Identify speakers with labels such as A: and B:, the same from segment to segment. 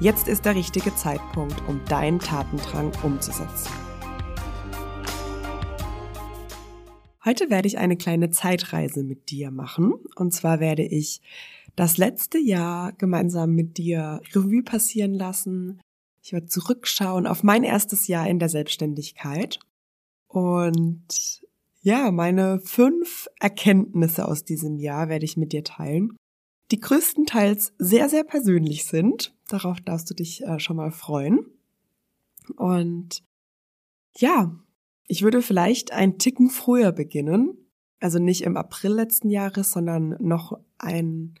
A: Jetzt ist der richtige Zeitpunkt, um deinen Tatendrang umzusetzen. Heute werde ich eine kleine Zeitreise mit dir machen. Und zwar werde ich das letzte Jahr gemeinsam mit dir Revue passieren lassen. Ich werde zurückschauen auf mein erstes Jahr in der Selbstständigkeit und ja, meine fünf Erkenntnisse aus diesem Jahr werde ich mit dir teilen, die größtenteils sehr, sehr persönlich sind. Darauf darfst du dich äh, schon mal freuen. Und ja, ich würde vielleicht ein Ticken früher beginnen. Also nicht im April letzten Jahres, sondern noch ein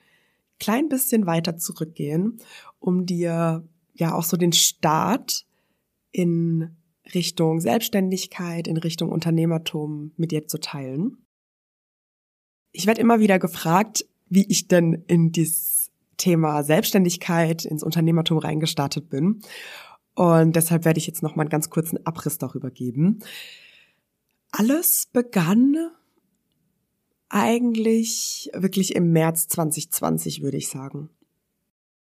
A: klein bisschen weiter zurückgehen, um dir ja auch so den Start in Richtung Selbstständigkeit, in Richtung Unternehmertum mit dir zu teilen. Ich werde immer wieder gefragt, wie ich denn in dieses Thema Selbstständigkeit, ins Unternehmertum reingestartet bin. Und deshalb werde ich jetzt noch mal einen ganz kurzen Abriss darüber geben. Alles begann eigentlich wirklich im März 2020, würde ich sagen.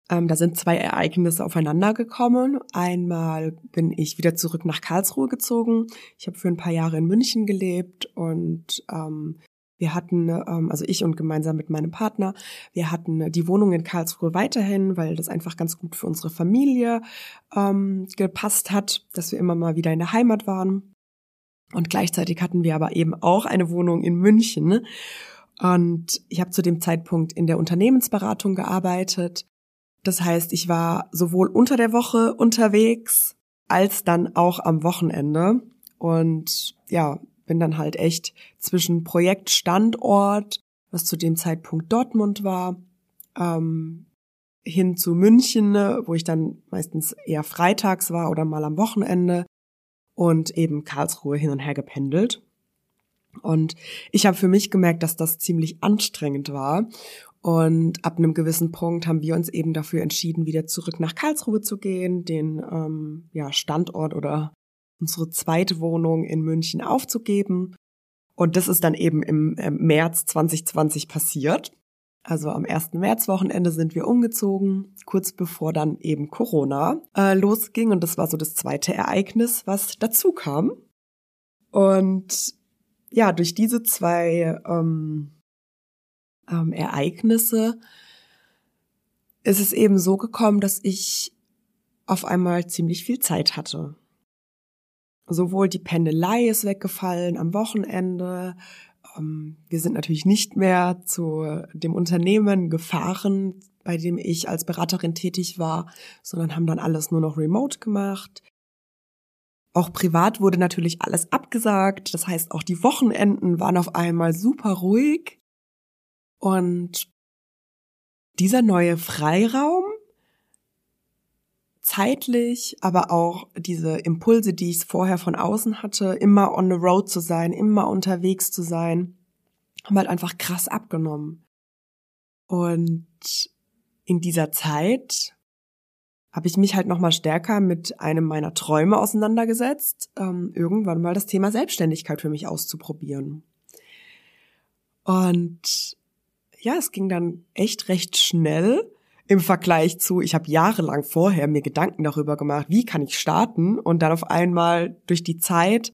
A: Ähm, da sind zwei Ereignisse aufeinander gekommen. Einmal bin ich wieder zurück nach Karlsruhe gezogen. Ich habe für ein paar Jahre in München gelebt und ähm, wir hatten, ähm, also ich und gemeinsam mit meinem Partner, wir hatten die Wohnung in Karlsruhe weiterhin, weil das einfach ganz gut für unsere Familie ähm, gepasst hat, dass wir immer mal wieder in der Heimat waren. Und gleichzeitig hatten wir aber eben auch eine Wohnung in München. Und ich habe zu dem Zeitpunkt in der Unternehmensberatung gearbeitet das heißt, ich war sowohl unter der Woche unterwegs als dann auch am Wochenende und ja, bin dann halt echt zwischen Projektstandort, was zu dem Zeitpunkt Dortmund war, ähm, hin zu München, wo ich dann meistens eher freitags war oder mal am Wochenende und eben Karlsruhe hin und her gependelt. Und ich habe für mich gemerkt, dass das ziemlich anstrengend war und ab einem gewissen Punkt haben wir uns eben dafür entschieden, wieder zurück nach Karlsruhe zu gehen, den ähm, ja, Standort oder unsere zweite Wohnung in München aufzugeben. Und das ist dann eben im, im März 2020 passiert. Also am 1. Märzwochenende sind wir umgezogen, kurz bevor dann eben Corona äh, losging. Und das war so das zweite Ereignis, was dazu kam. Und ja, durch diese zwei ähm, ähm, Ereignisse ist es eben so gekommen, dass ich auf einmal ziemlich viel Zeit hatte. Sowohl die Pendelei ist weggefallen am Wochenende. Ähm, wir sind natürlich nicht mehr zu dem Unternehmen gefahren, bei dem ich als Beraterin tätig war, sondern haben dann alles nur noch remote gemacht. Auch privat wurde natürlich alles abgesagt. Das heißt, auch die Wochenenden waren auf einmal super ruhig. Und dieser neue Freiraum, zeitlich, aber auch diese Impulse, die ich vorher von außen hatte, immer on the road zu sein, immer unterwegs zu sein, haben halt einfach krass abgenommen. Und in dieser Zeit habe ich mich halt noch mal stärker mit einem meiner Träume auseinandergesetzt, ähm, irgendwann mal das Thema Selbstständigkeit für mich auszuprobieren. Und ja, es ging dann echt recht schnell im Vergleich zu, ich habe jahrelang vorher mir Gedanken darüber gemacht, wie kann ich starten? Und dann auf einmal durch die Zeit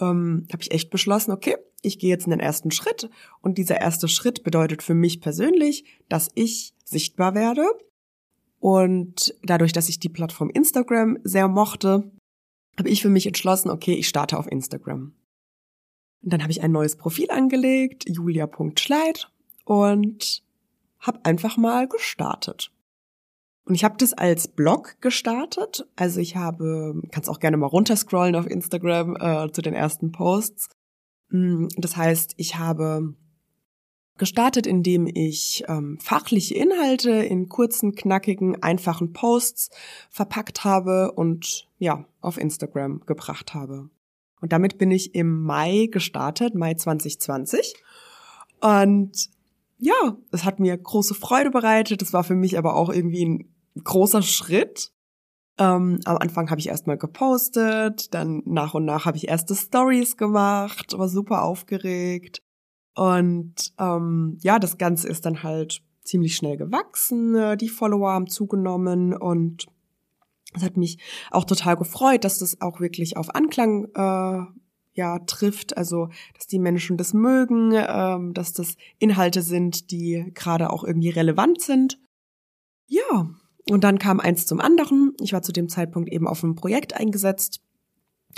A: ähm, habe ich echt beschlossen, okay, ich gehe jetzt in den ersten Schritt. Und dieser erste Schritt bedeutet für mich persönlich, dass ich sichtbar werde. Und dadurch, dass ich die Plattform Instagram sehr mochte, habe ich für mich entschlossen, okay, ich starte auf Instagram. Und dann habe ich ein neues Profil angelegt, julia.schleit und habe einfach mal gestartet. Und ich habe das als Blog gestartet. Also ich habe, kannst auch gerne mal runterscrollen auf Instagram äh, zu den ersten Posts. Mm, das heißt, ich habe Gestartet, indem ich ähm, fachliche Inhalte in kurzen, knackigen, einfachen Posts verpackt habe und ja, auf Instagram gebracht habe. Und damit bin ich im Mai gestartet, Mai 2020. Und ja, es hat mir große Freude bereitet. Es war für mich aber auch irgendwie ein großer Schritt. Ähm, am Anfang habe ich erstmal gepostet, dann nach und nach habe ich erste Stories gemacht, war super aufgeregt. Und ähm, ja, das Ganze ist dann halt ziemlich schnell gewachsen. Äh, die Follower haben zugenommen und es hat mich auch total gefreut, dass das auch wirklich auf Anklang äh, ja trifft. Also, dass die Menschen das mögen, ähm, dass das Inhalte sind, die gerade auch irgendwie relevant sind. Ja, und dann kam eins zum anderen. Ich war zu dem Zeitpunkt eben auf einem Projekt eingesetzt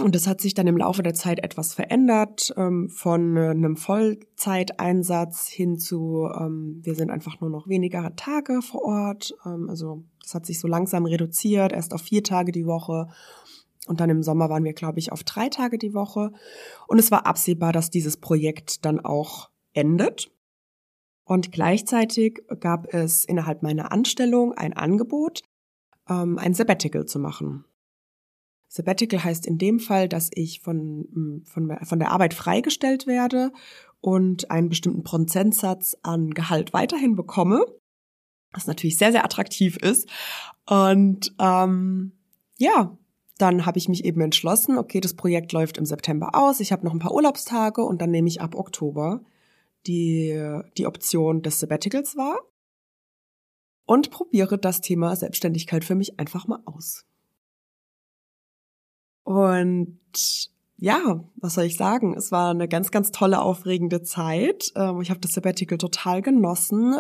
A: und das hat sich dann im Laufe der Zeit etwas verändert, ähm, von äh, einem Vollzeiteinsatz hin zu, ähm, wir sind einfach nur noch weniger Tage vor Ort. Ähm, also das hat sich so langsam reduziert, erst auf vier Tage die Woche. Und dann im Sommer waren wir, glaube ich, auf drei Tage die Woche. Und es war absehbar, dass dieses Projekt dann auch endet. Und gleichzeitig gab es innerhalb meiner Anstellung ein Angebot, ähm, ein Sabbatical zu machen. Sabbatical heißt in dem Fall, dass ich von, mm, von, von der Arbeit freigestellt werde und einen bestimmten Prozentsatz an Gehalt weiterhin bekomme, was natürlich sehr, sehr attraktiv ist. Und ähm, ja, dann habe ich mich eben entschlossen, okay, das Projekt läuft im September aus, ich habe noch ein paar Urlaubstage und dann nehme ich ab Oktober die, die Option des Sabbaticals wahr und probiere das Thema Selbstständigkeit für mich einfach mal aus. Und ja, was soll ich sagen? Es war eine ganz, ganz tolle, aufregende Zeit. Ähm, ich habe das Sabbatical total genossen.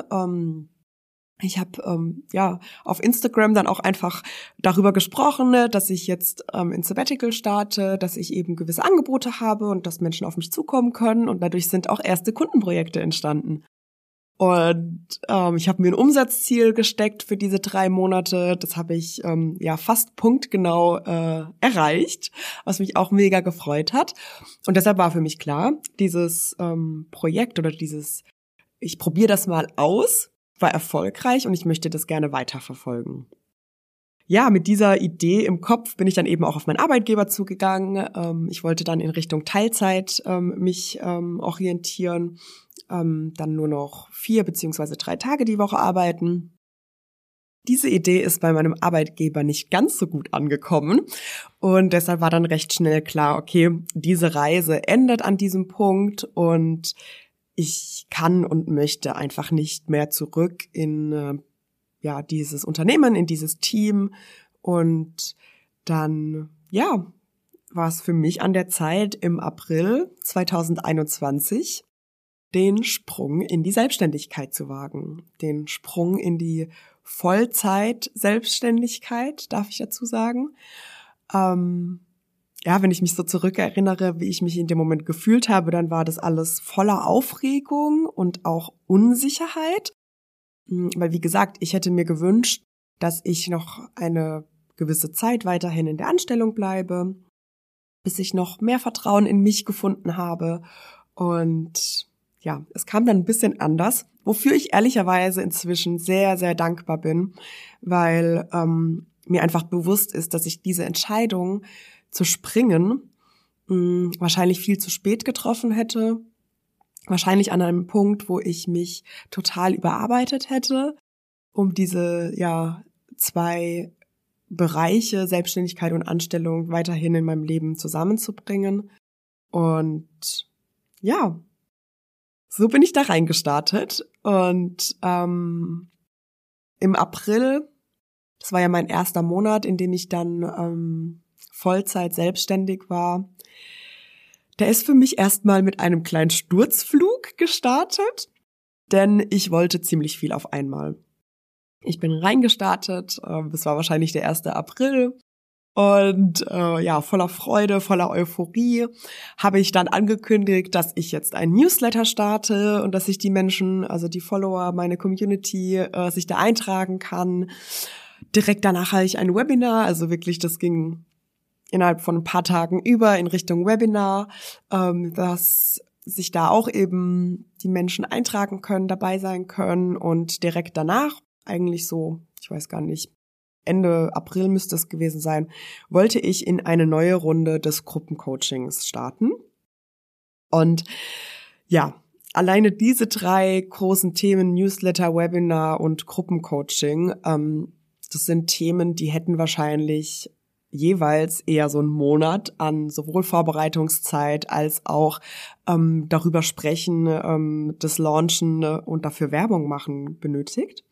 A: Ich habe ähm, ja auf Instagram dann auch einfach darüber gesprochen, ne, dass ich jetzt ähm, in Sabbatical starte, dass ich eben gewisse Angebote habe und dass Menschen auf mich zukommen können und dadurch sind auch erste Kundenprojekte entstanden. Und ähm, ich habe mir ein Umsatzziel gesteckt für diese drei Monate. Das habe ich ähm, ja fast punktgenau äh, erreicht, was mich auch mega gefreut hat. Und deshalb war für mich klar, dieses ähm, Projekt oder dieses, ich probiere das mal aus, war erfolgreich und ich möchte das gerne weiterverfolgen. Ja, mit dieser Idee im Kopf bin ich dann eben auch auf meinen Arbeitgeber zugegangen. Ähm, ich wollte dann in Richtung Teilzeit ähm, mich ähm, orientieren dann nur noch vier beziehungsweise drei Tage die Woche arbeiten. Diese Idee ist bei meinem Arbeitgeber nicht ganz so gut angekommen und deshalb war dann recht schnell klar, okay, diese Reise endet an diesem Punkt und ich kann und möchte einfach nicht mehr zurück in äh, ja dieses Unternehmen, in dieses Team und dann ja war es für mich an der Zeit im April 2021 den Sprung in die Selbstständigkeit zu wagen, den Sprung in die Vollzeit-Selbstständigkeit, darf ich dazu sagen. Ähm, ja, wenn ich mich so zurückerinnere, wie ich mich in dem Moment gefühlt habe, dann war das alles voller Aufregung und auch Unsicherheit. Hm, weil, wie gesagt, ich hätte mir gewünscht, dass ich noch eine gewisse Zeit weiterhin in der Anstellung bleibe, bis ich noch mehr Vertrauen in mich gefunden habe und ja, es kam dann ein bisschen anders, wofür ich ehrlicherweise inzwischen sehr, sehr dankbar bin, weil ähm, mir einfach bewusst ist, dass ich diese Entscheidung zu springen mh, hm, wahrscheinlich viel zu spät getroffen hätte, wahrscheinlich an einem Punkt, wo ich mich total überarbeitet hätte, um diese ja zwei Bereiche Selbstständigkeit und Anstellung weiterhin in meinem Leben zusammenzubringen. Und ja, so bin ich da reingestartet und ähm, im April, das war ja mein erster Monat, in dem ich dann ähm, Vollzeit selbstständig war, der ist für mich erstmal mit einem kleinen Sturzflug gestartet, denn ich wollte ziemlich viel auf einmal. Ich bin reingestartet, äh, das war wahrscheinlich der 1. April und äh, ja, voller Freude, voller Euphorie habe ich dann angekündigt, dass ich jetzt ein Newsletter starte und dass sich die Menschen, also die Follower, meine Community, äh, sich da eintragen kann. Direkt danach habe ich ein Webinar, also wirklich, das ging innerhalb von ein paar Tagen über in Richtung Webinar, ähm, das sich da auch eben die Menschen eintragen können, dabei sein können und direkt danach, eigentlich so, ich weiß gar nicht, Ende April müsste es gewesen sein, wollte ich in eine neue Runde des Gruppencoachings starten. Und ja, alleine diese drei großen Themen, Newsletter, Webinar und Gruppencoaching, ähm, das sind Themen, die hätten wahrscheinlich jeweils eher so einen Monat an sowohl Vorbereitungszeit als auch ähm, darüber sprechen, ähm, das Launchen äh, und dafür Werbung machen benötigt.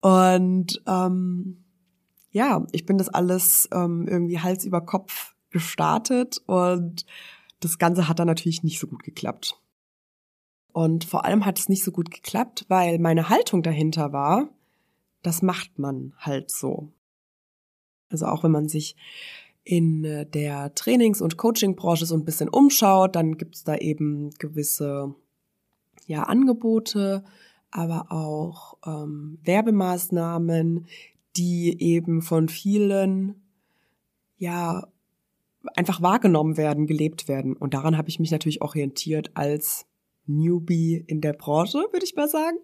A: Und ähm, ja, ich bin das alles ähm, irgendwie Hals über Kopf gestartet und das Ganze hat dann natürlich nicht so gut geklappt. Und vor allem hat es nicht so gut geklappt, weil meine Haltung dahinter war, das macht man halt so. Also auch wenn man sich in äh, der Trainings- und Coaching-Branche so ein bisschen umschaut, dann gibt es da eben gewisse ja, Angebote, aber auch ähm, Werbemaßnahmen, die eben von vielen ja einfach wahrgenommen werden, gelebt werden. Und daran habe ich mich natürlich orientiert als Newbie in der Branche, würde ich mal sagen.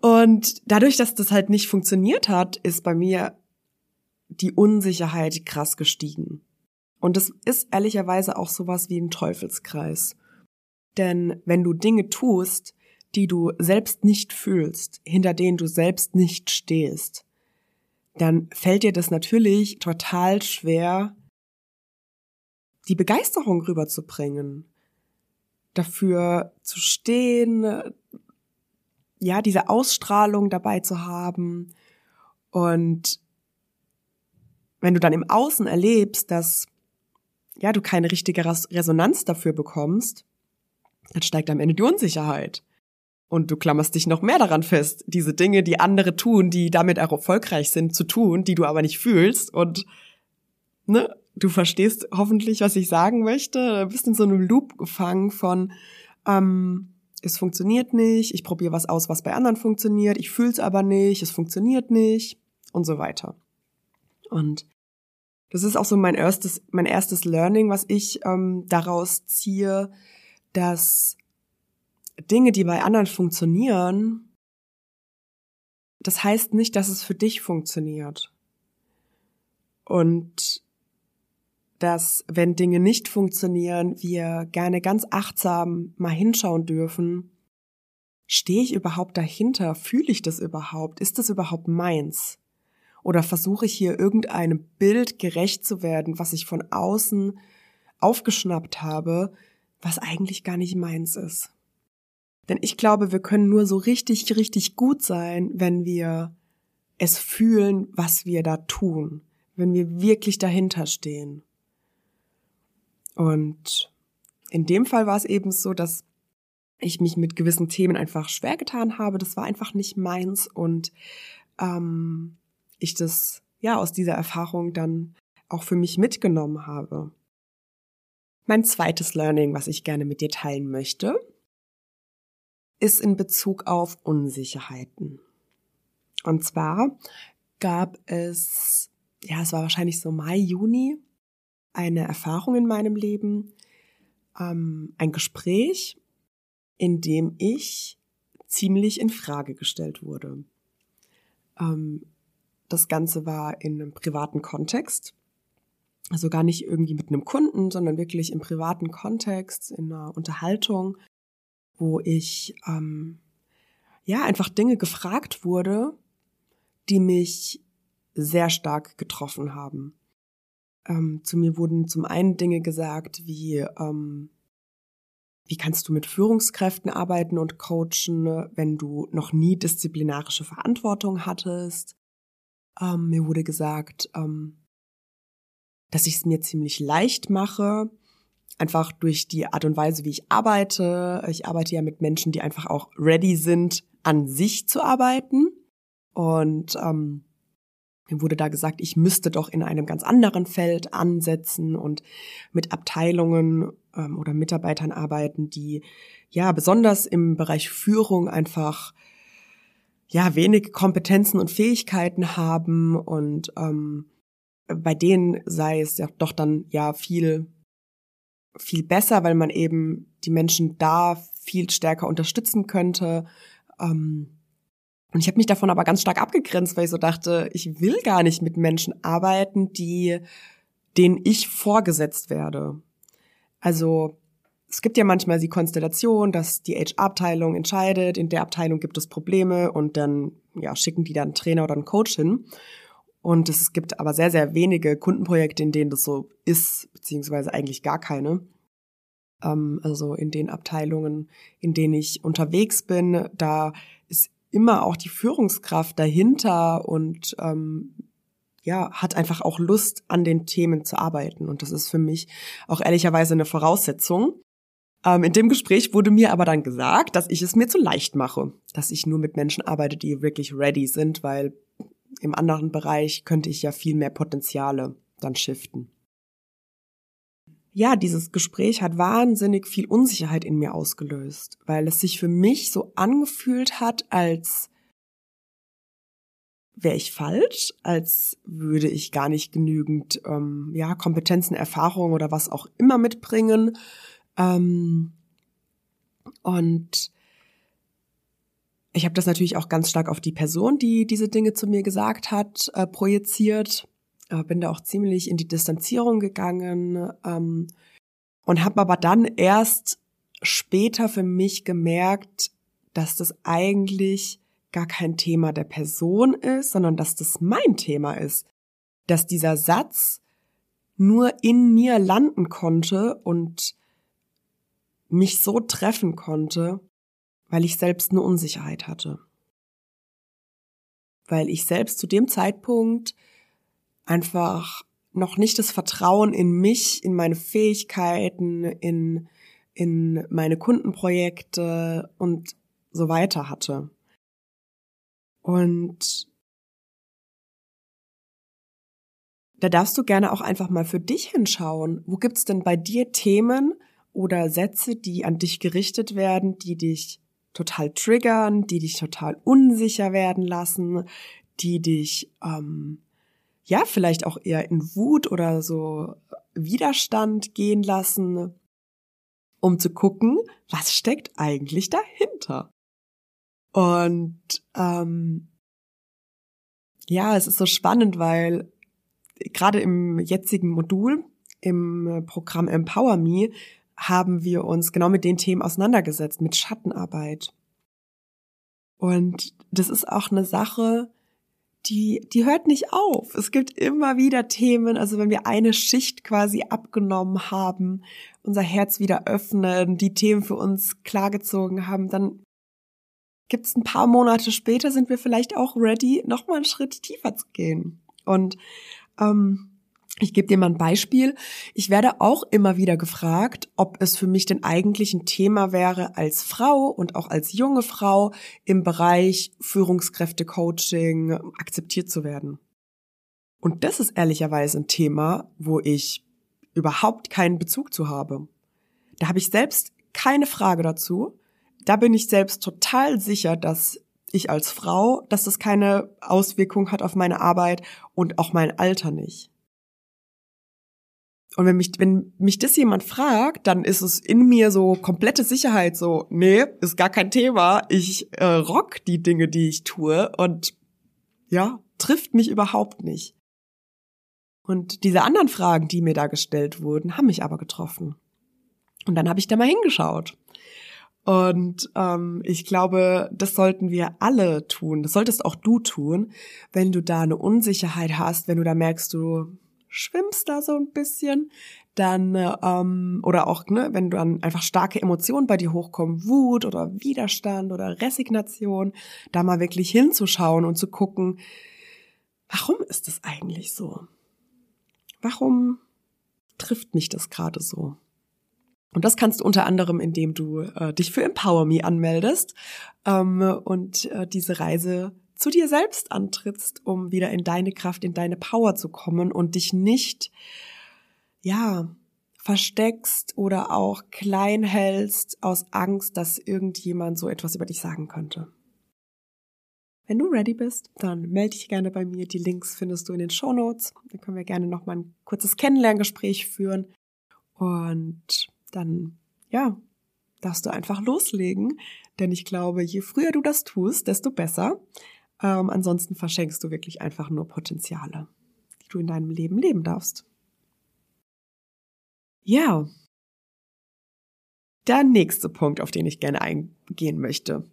A: Und dadurch, dass das halt nicht funktioniert hat, ist bei mir die Unsicherheit krass gestiegen. Und es ist ehrlicherweise auch sowas wie ein Teufelskreis. Denn wenn du Dinge tust, die du selbst nicht fühlst, hinter denen du selbst nicht stehst, dann fällt dir das natürlich total schwer, die Begeisterung rüberzubringen, dafür zu stehen, ja, diese Ausstrahlung dabei zu haben. Und wenn du dann im Außen erlebst, dass ja, du keine richtige Resonanz dafür bekommst, dann steigt am Ende die Unsicherheit. Und du klammerst dich noch mehr daran fest, diese Dinge, die andere tun, die damit erfolgreich sind, zu tun, die du aber nicht fühlst. Und ne, du verstehst hoffentlich, was ich sagen möchte. Du bist in so einem Loop gefangen von, ähm, es funktioniert nicht, ich probiere was aus, was bei anderen funktioniert, ich fühle es aber nicht, es funktioniert nicht und so weiter. Und das ist auch so mein erstes, mein erstes Learning, was ich ähm, daraus ziehe, dass Dinge, die bei anderen funktionieren, das heißt nicht, dass es für dich funktioniert. Und dass, wenn Dinge nicht funktionieren, wir gerne ganz achtsam mal hinschauen dürfen, stehe ich überhaupt dahinter? Fühle ich das überhaupt? Ist das überhaupt meins? Oder versuche ich hier irgendeinem Bild gerecht zu werden, was ich von außen aufgeschnappt habe, was eigentlich gar nicht meins ist? Denn ich glaube, wir können nur so richtig, richtig gut sein, wenn wir es fühlen, was wir da tun, wenn wir wirklich dahinter stehen. Und in dem Fall war es eben so, dass ich mich mit gewissen Themen einfach schwer getan habe. Das war einfach nicht meins und ähm, ich das ja aus dieser Erfahrung dann auch für mich mitgenommen habe. Mein zweites Learning, was ich gerne mit dir teilen möchte, ist in Bezug auf Unsicherheiten. Und zwar gab es, ja, es war wahrscheinlich so Mai, Juni, eine Erfahrung in meinem Leben, ähm, ein Gespräch, in dem ich ziemlich in Frage gestellt wurde. Ähm, das Ganze war in einem privaten Kontext. Also gar nicht irgendwie mit einem Kunden, sondern wirklich im privaten Kontext, in einer Unterhaltung, wo ich ähm, ja einfach Dinge gefragt wurde, die mich sehr stark getroffen haben. Ähm, zu mir wurden zum einen Dinge gesagt wie ähm, wie kannst du mit Führungskräften arbeiten und coachen, wenn du noch nie disziplinarische Verantwortung hattest? Ähm, mir wurde gesagt, ähm, dass ich es mir ziemlich leicht mache, einfach durch die Art und Weise, wie ich arbeite. Ich arbeite ja mit Menschen, die einfach auch ready sind, an sich zu arbeiten. Und ähm, mir wurde da gesagt, ich müsste doch in einem ganz anderen Feld ansetzen und mit Abteilungen ähm, oder Mitarbeitern arbeiten, die ja besonders im Bereich Führung einfach ja wenig Kompetenzen und Fähigkeiten haben und ähm, bei denen sei es ja doch dann ja viel viel besser, weil man eben die Menschen da viel stärker unterstützen könnte. Ähm, und ich habe mich davon aber ganz stark abgegrenzt, weil ich so dachte, ich will gar nicht mit Menschen arbeiten, die denen ich vorgesetzt werde. Also es gibt ja manchmal die Konstellation, dass die HR-Abteilung entscheidet, in der Abteilung gibt es Probleme und dann ja, schicken die dann einen Trainer oder einen Coach hin. Und es gibt aber sehr, sehr wenige Kundenprojekte, in denen das so ist, beziehungsweise eigentlich gar keine. Ähm, also in den Abteilungen, in denen ich unterwegs bin, da ist immer auch die Führungskraft dahinter und ähm, ja, hat einfach auch Lust, an den Themen zu arbeiten. Und das ist für mich auch ehrlicherweise eine Voraussetzung. Ähm, in dem Gespräch wurde mir aber dann gesagt, dass ich es mir zu leicht mache, dass ich nur mit Menschen arbeite, die wirklich ready sind, weil im anderen Bereich könnte ich ja viel mehr Potenziale dann shiften. Ja, dieses Gespräch hat wahnsinnig viel Unsicherheit in mir ausgelöst, weil es sich für mich so angefühlt hat, als wäre ich falsch, als würde ich gar nicht genügend ähm, ja Kompetenzen, Erfahrungen oder was auch immer mitbringen. Ähm, und ich habe das natürlich auch ganz stark auf die Person, die diese Dinge zu mir gesagt hat, äh, projiziert. Äh, bin da auch ziemlich in die Distanzierung gegangen ähm, und habe aber dann erst später für mich gemerkt, dass das eigentlich gar kein Thema der Person ist, sondern dass das mein Thema ist. Dass dieser Satz nur in mir landen konnte und mich so treffen konnte, weil ich selbst eine Unsicherheit hatte. Weil ich selbst zu dem Zeitpunkt einfach noch nicht das Vertrauen in mich, in meine Fähigkeiten, in, in meine Kundenprojekte und so weiter hatte. Und da darfst du gerne auch einfach mal für dich hinschauen. Wo gibt's denn bei dir Themen oder Sätze, die an dich gerichtet werden, die dich total triggern, die dich total unsicher werden lassen, die dich ähm, ja vielleicht auch eher in Wut oder so Widerstand gehen lassen, um zu gucken, was steckt eigentlich dahinter. Und ähm, ja, es ist so spannend, weil gerade im jetzigen Modul im Programm Empower Me haben wir uns genau mit den Themen auseinandergesetzt, mit Schattenarbeit. Und das ist auch eine Sache, die, die hört nicht auf. Es gibt immer wieder Themen, also wenn wir eine Schicht quasi abgenommen haben, unser Herz wieder öffnen, die Themen für uns klargezogen haben, dann gibt's ein paar Monate später, sind wir vielleicht auch ready, nochmal einen Schritt tiefer zu gehen. Und ähm, ich gebe dir mal ein Beispiel. Ich werde auch immer wieder gefragt, ob es für mich denn eigentlich ein Thema wäre, als Frau und auch als junge Frau im Bereich Führungskräfte-Coaching akzeptiert zu werden. Und das ist ehrlicherweise ein Thema, wo ich überhaupt keinen Bezug zu habe. Da habe ich selbst keine Frage dazu. Da bin ich selbst total sicher, dass ich als Frau, dass das keine Auswirkung hat auf meine Arbeit und auch mein Alter nicht. Und wenn mich, wenn mich das jemand fragt, dann ist es in mir so komplette Sicherheit, so, nee, ist gar kein Thema. Ich äh, rock die Dinge, die ich tue und ja, trifft mich überhaupt nicht. Und diese anderen Fragen, die mir da gestellt wurden, haben mich aber getroffen. Und dann habe ich da mal hingeschaut. Und ähm, ich glaube, das sollten wir alle tun. Das solltest auch du tun, wenn du da eine Unsicherheit hast, wenn du da merkst, du schwimmst da so ein bisschen, dann ähm, oder auch ne, wenn dann einfach starke Emotionen bei dir hochkommen, Wut oder Widerstand oder Resignation, da mal wirklich hinzuschauen und zu gucken, warum ist das eigentlich so? Warum trifft mich das gerade so? Und das kannst du unter anderem, indem du äh, dich für Empower Me anmeldest ähm, und äh, diese Reise zu dir selbst antrittst, um wieder in deine Kraft, in deine Power zu kommen und dich nicht, ja, versteckst oder auch klein hältst aus Angst, dass irgendjemand so etwas über dich sagen könnte. Wenn du ready bist, dann melde dich gerne bei mir. Die Links findest du in den Show Notes. Dann können wir gerne noch mal ein kurzes Kennenlerngespräch führen. Und dann, ja, darfst du einfach loslegen, denn ich glaube, je früher du das tust, desto besser. Ähm, ansonsten verschenkst du wirklich einfach nur Potenziale, die du in deinem Leben leben darfst. Ja. Der nächste Punkt, auf den ich gerne eingehen möchte.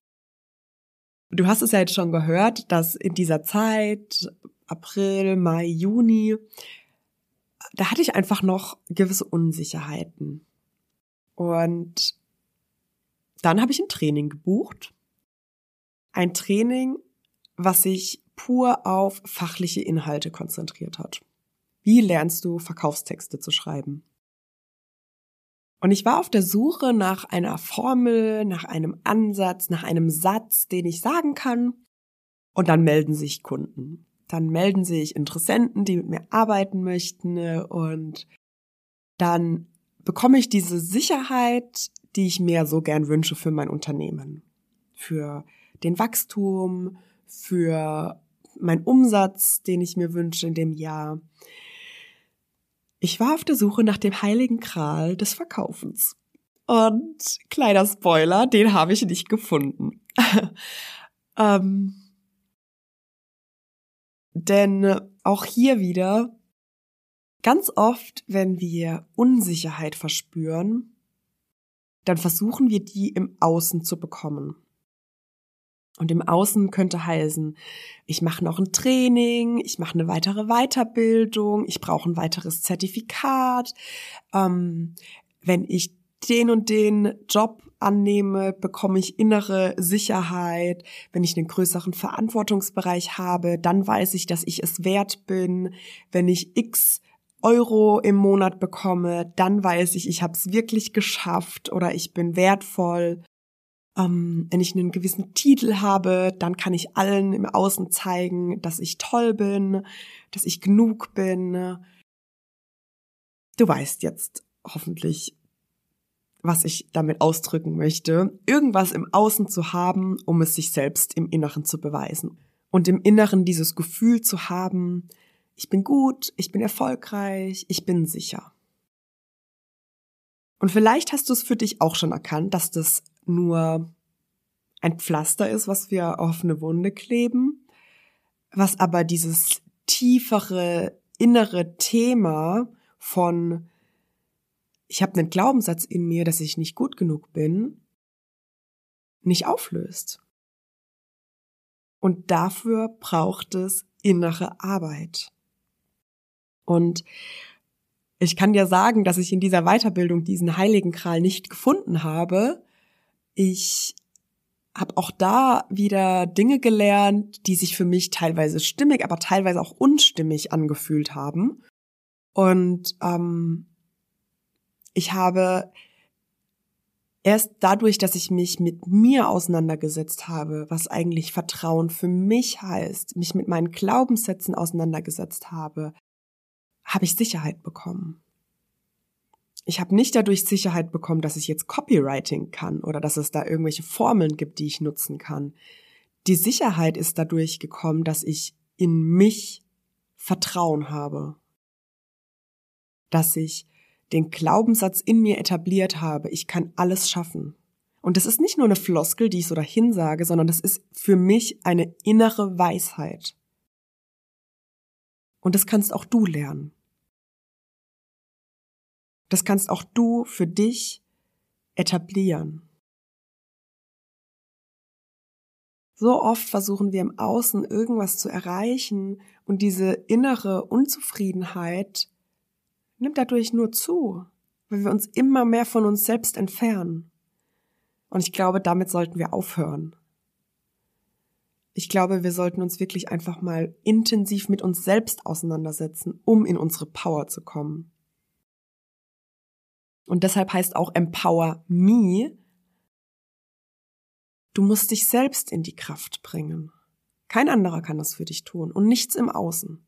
A: Du hast es ja jetzt schon gehört, dass in dieser Zeit, April, Mai, Juni, da hatte ich einfach noch gewisse Unsicherheiten. Und dann habe ich ein Training gebucht. Ein Training, was sich pur auf fachliche Inhalte konzentriert hat. Wie lernst du Verkaufstexte zu schreiben? Und ich war auf der Suche nach einer Formel, nach einem Ansatz, nach einem Satz, den ich sagen kann. Und dann melden sich Kunden. Dann melden sich Interessenten, die mit mir arbeiten möchten. Und dann bekomme ich diese Sicherheit, die ich mir so gern wünsche für mein Unternehmen. Für den Wachstum, für meinen Umsatz, den ich mir wünsche in dem Jahr. Ich war auf der Suche nach dem heiligen Kral des Verkaufens. Und kleiner Spoiler, den habe ich nicht gefunden. ähm, denn auch hier wieder, ganz oft, wenn wir Unsicherheit verspüren, dann versuchen wir die im Außen zu bekommen. Und im Außen könnte heißen, ich mache noch ein Training, ich mache eine weitere Weiterbildung, ich brauche ein weiteres Zertifikat. Ähm, wenn ich den und den Job annehme, bekomme ich innere Sicherheit. Wenn ich einen größeren Verantwortungsbereich habe, dann weiß ich, dass ich es wert bin. Wenn ich X Euro im Monat bekomme, dann weiß ich, ich habe es wirklich geschafft oder ich bin wertvoll. Ähm, wenn ich einen gewissen Titel habe, dann kann ich allen im Außen zeigen, dass ich toll bin, dass ich genug bin. Du weißt jetzt hoffentlich, was ich damit ausdrücken möchte. Irgendwas im Außen zu haben, um es sich selbst im Inneren zu beweisen. Und im Inneren dieses Gefühl zu haben, ich bin gut, ich bin erfolgreich, ich bin sicher. Und vielleicht hast du es für dich auch schon erkannt, dass das nur ein Pflaster ist, was wir auf eine Wunde kleben, was aber dieses tiefere innere Thema von ich habe einen Glaubenssatz in mir, dass ich nicht gut genug bin, nicht auflöst. Und dafür braucht es innere Arbeit. Und ich kann dir sagen, dass ich in dieser Weiterbildung diesen heiligen Kral nicht gefunden habe. Ich habe auch da wieder Dinge gelernt, die sich für mich teilweise stimmig, aber teilweise auch unstimmig angefühlt haben. Und ähm, ich habe erst dadurch, dass ich mich mit mir auseinandergesetzt habe, was eigentlich Vertrauen für mich heißt, mich mit meinen Glaubenssätzen auseinandergesetzt habe, habe ich Sicherheit bekommen. Ich habe nicht dadurch Sicherheit bekommen, dass ich jetzt Copywriting kann oder dass es da irgendwelche Formeln gibt, die ich nutzen kann. Die Sicherheit ist dadurch gekommen, dass ich in mich Vertrauen habe. Dass ich den Glaubenssatz in mir etabliert habe, ich kann alles schaffen. Und das ist nicht nur eine Floskel, die ich so dahin sage, sondern das ist für mich eine innere Weisheit. Und das kannst auch du lernen. Das kannst auch du für dich etablieren. So oft versuchen wir im Außen irgendwas zu erreichen und diese innere Unzufriedenheit nimmt dadurch nur zu, weil wir uns immer mehr von uns selbst entfernen. Und ich glaube, damit sollten wir aufhören. Ich glaube, wir sollten uns wirklich einfach mal intensiv mit uns selbst auseinandersetzen, um in unsere Power zu kommen. Und deshalb heißt auch Empower Me, du musst dich selbst in die Kraft bringen. Kein anderer kann das für dich tun und nichts im Außen.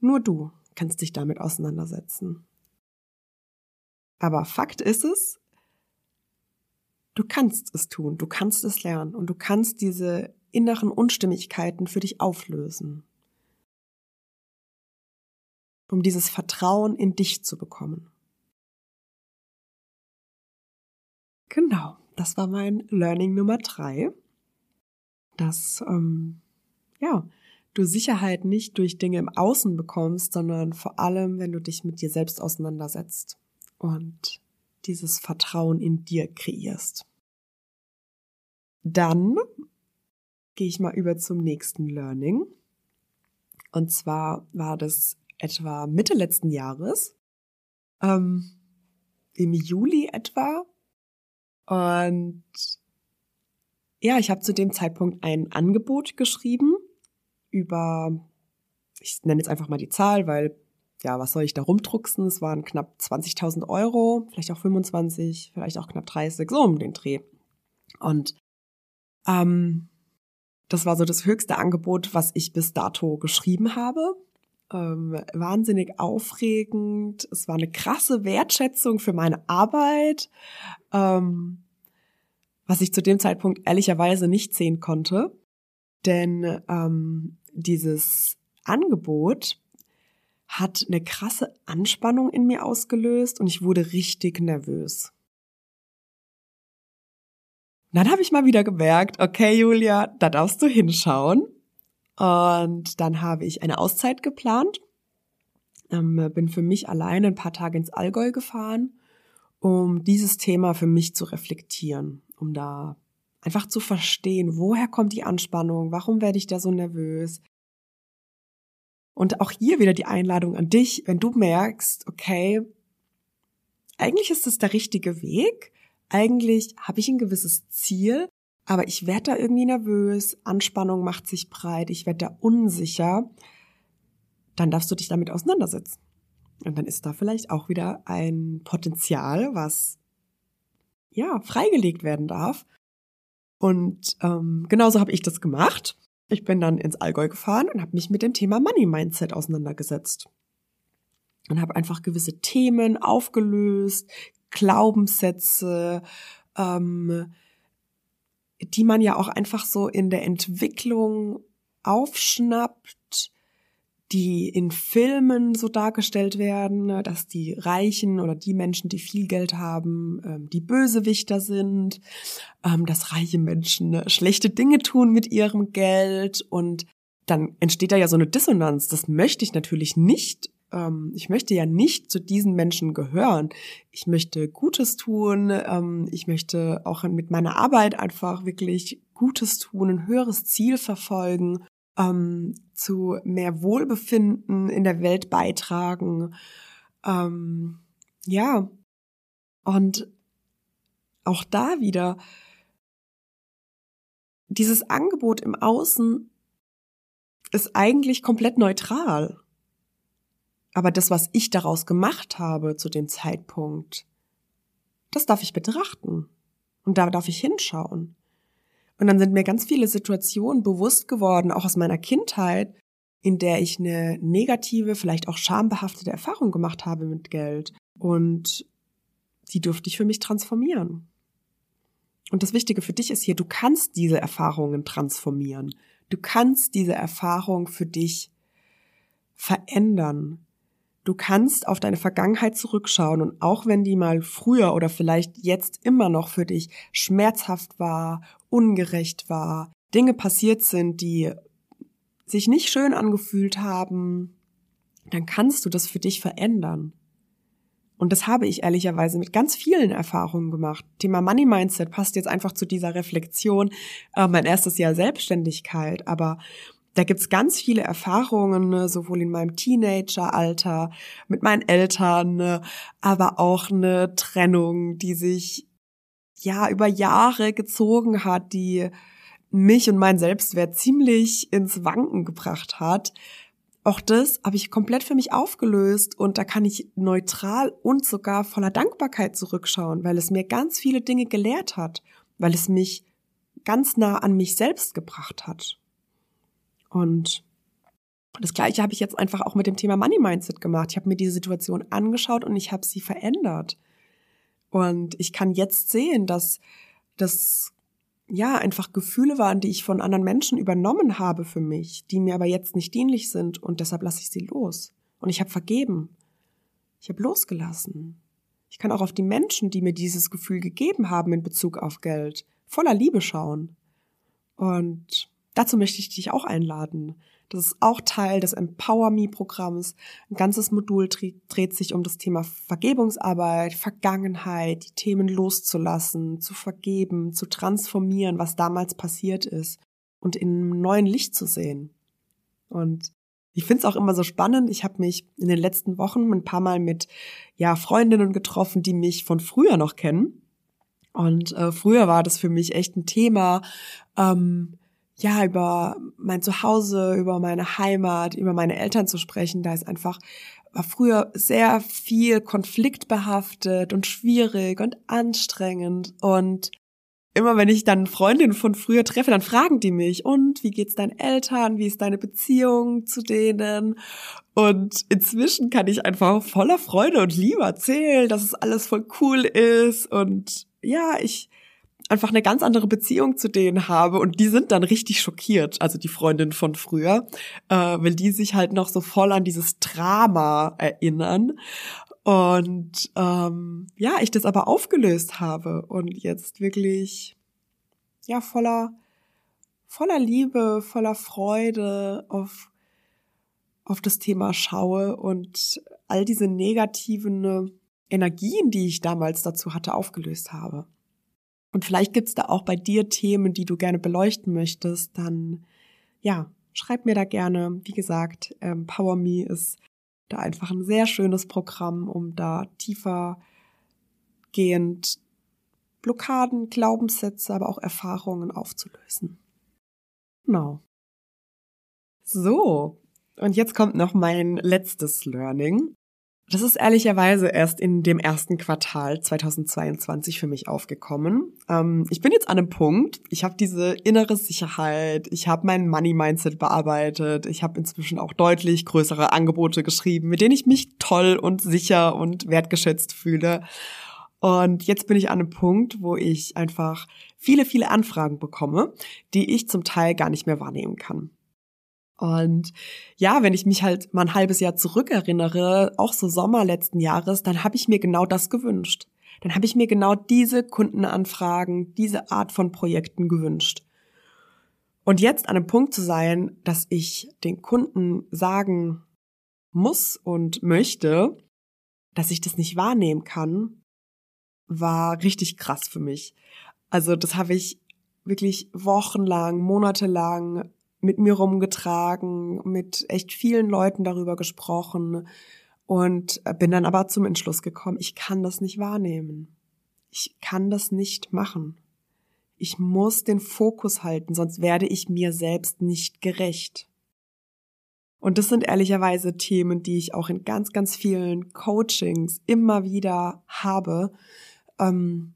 A: Nur du kannst dich damit auseinandersetzen. Aber Fakt ist es, du kannst es tun, du kannst es lernen und du kannst diese inneren Unstimmigkeiten für dich auflösen, um dieses Vertrauen in dich zu bekommen. Genau, das war mein Learning Nummer drei. Dass, ähm, ja, du Sicherheit nicht durch Dinge im Außen bekommst, sondern vor allem, wenn du dich mit dir selbst auseinandersetzt und dieses Vertrauen in dir kreierst. Dann gehe ich mal über zum nächsten Learning. Und zwar war das etwa Mitte letzten Jahres, ähm, im Juli etwa. Und ja, ich habe zu dem Zeitpunkt ein Angebot geschrieben über, ich nenne jetzt einfach mal die Zahl, weil ja, was soll ich da rumdrucksen? Es waren knapp 20.000 Euro, vielleicht auch 25, vielleicht auch knapp 30, so um den Dreh. Und ähm, das war so das höchste Angebot, was ich bis dato geschrieben habe. Ähm, wahnsinnig aufregend. Es war eine krasse Wertschätzung für meine Arbeit, ähm, was ich zu dem Zeitpunkt ehrlicherweise nicht sehen konnte. Denn ähm, dieses Angebot hat eine krasse Anspannung in mir ausgelöst und ich wurde richtig nervös. Dann habe ich mal wieder gemerkt, okay, Julia, da darfst du hinschauen. Und dann habe ich eine Auszeit geplant, ähm, bin für mich alleine ein paar Tage ins Allgäu gefahren, um dieses Thema für mich zu reflektieren, um da einfach zu verstehen, woher kommt die Anspannung, warum werde ich da so nervös. Und auch hier wieder die Einladung an dich, wenn du merkst, okay, eigentlich ist es der richtige Weg, eigentlich habe ich ein gewisses Ziel, aber ich werde da irgendwie nervös, Anspannung macht sich breit, ich werde da unsicher, dann darfst du dich damit auseinandersetzen. Und dann ist da vielleicht auch wieder ein Potenzial, was ja freigelegt werden darf. Und ähm, genauso habe ich das gemacht. Ich bin dann ins Allgäu gefahren und habe mich mit dem Thema Money Mindset auseinandergesetzt und habe einfach gewisse Themen aufgelöst, Glaubenssätze, ähm, die man ja auch einfach so in der Entwicklung aufschnappt, die in Filmen so dargestellt werden, ne, dass die Reichen oder die Menschen, die viel Geld haben, ähm, die Bösewichter sind, ähm, dass reiche Menschen ne, schlechte Dinge tun mit ihrem Geld und dann entsteht da ja so eine Dissonanz. Das möchte ich natürlich nicht ähm, ich möchte ja nicht zu diesen Menschen gehören. Ich möchte Gutes tun. Ähm, ich möchte auch mit meiner Arbeit einfach wirklich Gutes tun, ein höheres Ziel verfolgen, ähm, zu mehr Wohlbefinden in der Welt beitragen. Ähm, ja. Und auch da wieder dieses Angebot im Außen ist eigentlich komplett neutral. Aber das, was ich daraus gemacht habe zu dem Zeitpunkt, das darf ich betrachten. Und da darf ich hinschauen. Und dann sind mir ganz viele Situationen bewusst geworden, auch aus meiner Kindheit, in der ich eine negative, vielleicht auch schambehaftete Erfahrung gemacht habe mit Geld. Und die durfte ich für mich transformieren. Und das Wichtige für dich ist hier, du kannst diese Erfahrungen transformieren. Du kannst diese Erfahrung für dich verändern. Du kannst auf deine Vergangenheit zurückschauen und auch wenn die mal früher oder vielleicht jetzt immer noch für dich schmerzhaft war, ungerecht war, Dinge passiert sind, die sich nicht schön angefühlt haben, dann kannst du das für dich verändern. Und das habe ich ehrlicherweise mit ganz vielen Erfahrungen gemacht. Thema Money Mindset passt jetzt einfach zu dieser Reflexion, äh, mein erstes Jahr Selbstständigkeit, aber da gibt's ganz viele Erfahrungen, ne, sowohl in meinem Teenageralter, mit meinen Eltern, ne, aber auch eine Trennung, die sich ja über Jahre gezogen hat, die mich und mein Selbstwert ziemlich ins Wanken gebracht hat. Auch das habe ich komplett für mich aufgelöst und da kann ich neutral und sogar voller Dankbarkeit zurückschauen, weil es mir ganz viele Dinge gelehrt hat, weil es mich ganz nah an mich selbst gebracht hat. Und das Gleiche habe ich jetzt einfach auch mit dem Thema Money Mindset gemacht. Ich habe mir diese Situation angeschaut und ich habe sie verändert. Und ich kann jetzt sehen, dass das ja einfach Gefühle waren, die ich von anderen Menschen übernommen habe für mich, die mir aber jetzt nicht dienlich sind und deshalb lasse ich sie los. Und ich habe vergeben. Ich habe losgelassen. Ich kann auch auf die Menschen, die mir dieses Gefühl gegeben haben in Bezug auf Geld, voller Liebe schauen. Und dazu möchte ich dich auch einladen. Das ist auch Teil des Empower Me Programms. Ein ganzes Modul dreht sich um das Thema Vergebungsarbeit, Vergangenheit, die Themen loszulassen, zu vergeben, zu transformieren, was damals passiert ist und in einem neuen Licht zu sehen. Und ich finde es auch immer so spannend. Ich habe mich in den letzten Wochen ein paar Mal mit ja Freundinnen getroffen, die mich von früher noch kennen. Und äh, früher war das für mich echt ein Thema, ähm, ja, über mein Zuhause, über meine Heimat, über meine Eltern zu sprechen, da ist einfach war früher sehr viel konfliktbehaftet und schwierig und anstrengend und immer wenn ich dann Freundinnen von früher treffe, dann fragen die mich, und wie geht's deinen Eltern? Wie ist deine Beziehung zu denen? Und inzwischen kann ich einfach voller Freude und Liebe erzählen, dass es alles voll cool ist und ja, ich einfach eine ganz andere Beziehung zu denen habe und die sind dann richtig schockiert, also die Freundin von früher, äh, weil die sich halt noch so voll an dieses Drama erinnern und ähm, ja, ich das aber aufgelöst habe und jetzt wirklich ja voller voller Liebe, voller Freude auf auf das Thema schaue und all diese negativen Energien, die ich damals dazu hatte, aufgelöst habe. Und vielleicht gibt's da auch bei dir Themen, die du gerne beleuchten möchtest, dann ja, schreib mir da gerne. Wie gesagt, ähm, Power Me ist da einfach ein sehr schönes Programm, um da tiefer gehend Blockaden, Glaubenssätze, aber auch Erfahrungen aufzulösen. Genau. So, und jetzt kommt noch mein letztes Learning. Das ist ehrlicherweise erst in dem ersten Quartal 2022 für mich aufgekommen. Ähm, ich bin jetzt an einem Punkt, ich habe diese innere Sicherheit, ich habe mein Money-Mindset bearbeitet, ich habe inzwischen auch deutlich größere Angebote geschrieben, mit denen ich mich toll und sicher und wertgeschätzt fühle. Und jetzt bin ich an einem Punkt, wo ich einfach viele, viele Anfragen bekomme, die ich zum Teil gar nicht mehr wahrnehmen kann. Und ja, wenn ich mich halt mal ein halbes Jahr zurückerinnere, auch so Sommer letzten Jahres, dann habe ich mir genau das gewünscht. Dann habe ich mir genau diese Kundenanfragen, diese Art von Projekten gewünscht. Und jetzt an einem Punkt zu sein, dass ich den Kunden sagen muss und möchte, dass ich das nicht wahrnehmen kann, war richtig krass für mich. Also das habe ich wirklich wochenlang, monatelang mit mir rumgetragen, mit echt vielen Leuten darüber gesprochen und bin dann aber zum Entschluss gekommen, ich kann das nicht wahrnehmen. Ich kann das nicht machen. Ich muss den Fokus halten, sonst werde ich mir selbst nicht gerecht. Und das sind ehrlicherweise Themen, die ich auch in ganz, ganz vielen Coachings immer wieder habe. Ähm,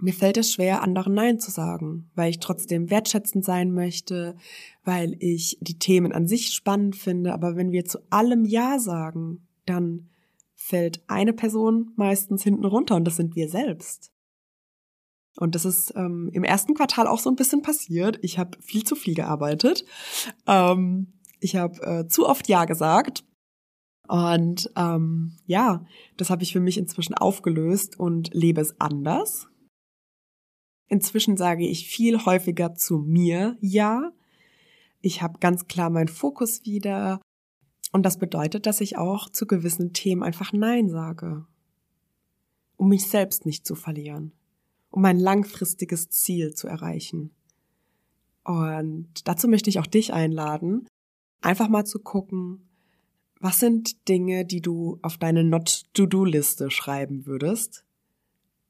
A: mir fällt es schwer, anderen Nein zu sagen, weil ich trotzdem wertschätzend sein möchte, weil ich die Themen an sich spannend finde. Aber wenn wir zu allem Ja sagen, dann fällt eine Person meistens hinten runter und das sind wir selbst. Und das ist ähm, im ersten Quartal auch so ein bisschen passiert. Ich habe viel zu viel gearbeitet. Ähm, ich habe äh, zu oft Ja gesagt. Und ähm, ja, das habe ich für mich inzwischen aufgelöst und lebe es anders. Inzwischen sage ich viel häufiger zu mir Ja. Ich habe ganz klar meinen Fokus wieder. Und das bedeutet, dass ich auch zu gewissen Themen einfach Nein sage. Um mich selbst nicht zu verlieren. Um mein langfristiges Ziel zu erreichen. Und dazu möchte ich auch dich einladen, einfach mal zu gucken, was sind Dinge, die du auf deine Not-to-Do-Liste schreiben würdest,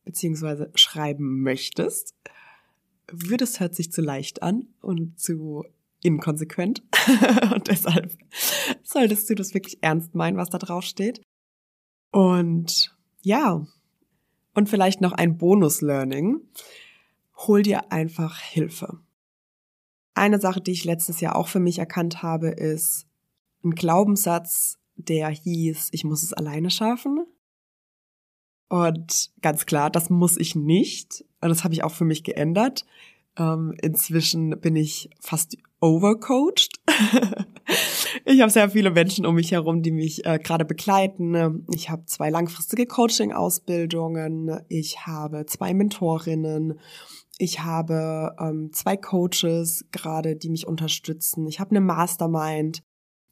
A: beziehungsweise schreiben möchtest, würdest hört sich zu leicht an und zu inkonsequent. und deshalb solltest du das wirklich ernst meinen, was da drauf steht. Und ja, und vielleicht noch ein Bonus-Learning. Hol dir einfach Hilfe. Eine Sache, die ich letztes Jahr auch für mich erkannt habe, ist ein Glaubenssatz, der hieß, ich muss es alleine schaffen. Und ganz klar, das muss ich nicht. Und das habe ich auch für mich geändert. Ähm, inzwischen bin ich fast overcoached. Ich habe sehr viele Menschen um mich herum, die mich äh, gerade begleiten. Ich habe zwei langfristige Coaching-Ausbildungen. Ich habe zwei Mentorinnen. Ich habe ähm, zwei Coaches gerade, die mich unterstützen. Ich habe eine Mastermind.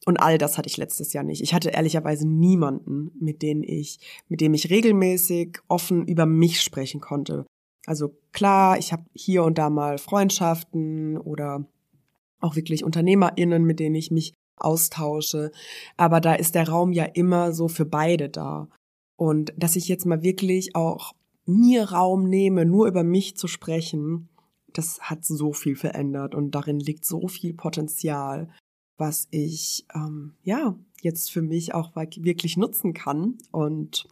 A: Und all das hatte ich letztes Jahr nicht. Ich hatte ehrlicherweise niemanden, mit dem ich, mit dem ich regelmäßig offen über mich sprechen konnte. Also klar, ich habe hier und da mal Freundschaften oder auch wirklich UnternehmerInnen, mit denen ich mich austausche. Aber da ist der Raum ja immer so für beide da. Und dass ich jetzt mal wirklich auch mir Raum nehme, nur über mich zu sprechen, das hat so viel verändert und darin liegt so viel Potenzial, was ich ähm, ja jetzt für mich auch wirklich nutzen kann. Und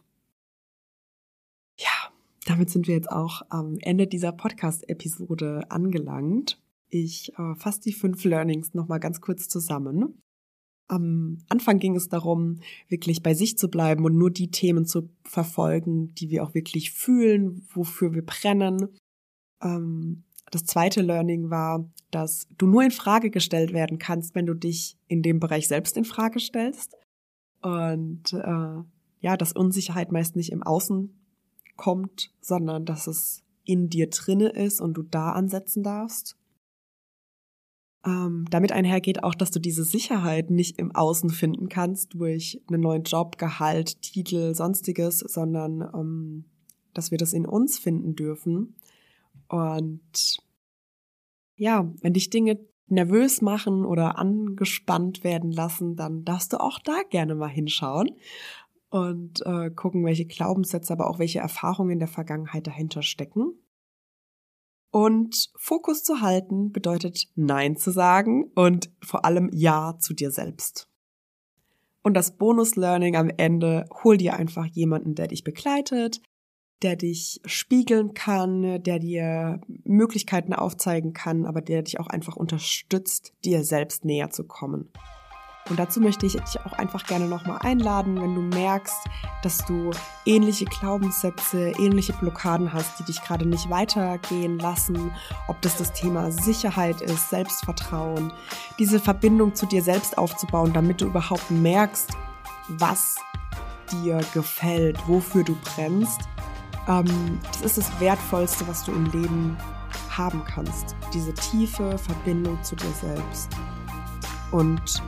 A: ja, damit sind wir jetzt auch am Ende dieser Podcast-Episode angelangt. Ich äh, fasse die fünf Learnings nochmal ganz kurz zusammen. Am Anfang ging es darum, wirklich bei sich zu bleiben und nur die Themen zu verfolgen, die wir auch wirklich fühlen, wofür wir brennen. Ähm, das zweite Learning war, dass du nur in Frage gestellt werden kannst, wenn du dich in dem Bereich selbst in Frage stellst. Und äh, ja, dass Unsicherheit meist nicht im Außen kommt, sondern dass es in dir drinne ist und du da ansetzen darfst. Ähm, damit einhergeht auch, dass du diese Sicherheit nicht im Außen finden kannst durch einen neuen Job, Gehalt, Titel, sonstiges, sondern ähm, dass wir das in uns finden dürfen. Und ja, wenn dich Dinge nervös machen oder angespannt werden lassen, dann darfst du auch da gerne mal hinschauen und äh, gucken, welche Glaubenssätze, aber auch welche Erfahrungen in der Vergangenheit dahinter stecken. Und Fokus zu halten bedeutet Nein zu sagen und vor allem Ja zu dir selbst. Und das Bonus-Learning am Ende, hol dir einfach jemanden, der dich begleitet, der dich spiegeln kann, der dir Möglichkeiten aufzeigen kann, aber der dich auch einfach unterstützt, dir selbst näher zu kommen. Und dazu möchte ich dich auch einfach gerne nochmal einladen, wenn du merkst, dass du ähnliche Glaubenssätze, ähnliche Blockaden hast, die dich gerade nicht weitergehen lassen, ob das das Thema Sicherheit ist, Selbstvertrauen, diese Verbindung zu dir selbst aufzubauen, damit du überhaupt merkst, was dir gefällt, wofür du brennst. Ähm, das ist das Wertvollste, was du im Leben haben kannst. Diese tiefe Verbindung zu dir selbst. Und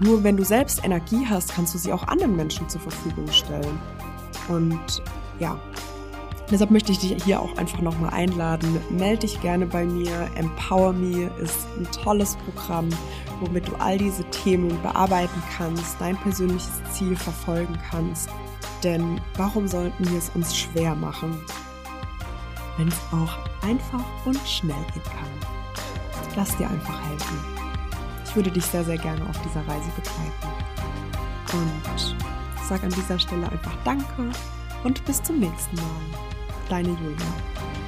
A: nur wenn du selbst Energie hast, kannst du sie auch anderen Menschen zur Verfügung stellen. Und ja, deshalb möchte ich dich hier auch einfach nochmal einladen. Melde dich gerne bei mir. Empower Me ist ein tolles Programm, womit du all diese Themen bearbeiten kannst, dein persönliches Ziel verfolgen kannst. Denn warum sollten wir es uns schwer machen, wenn es auch einfach und schnell gehen kann? Lass dir einfach helfen würde dich sehr, sehr gerne auf dieser Reise begleiten. Und sag an dieser Stelle einfach Danke und bis zum nächsten Mal. Deine Julia.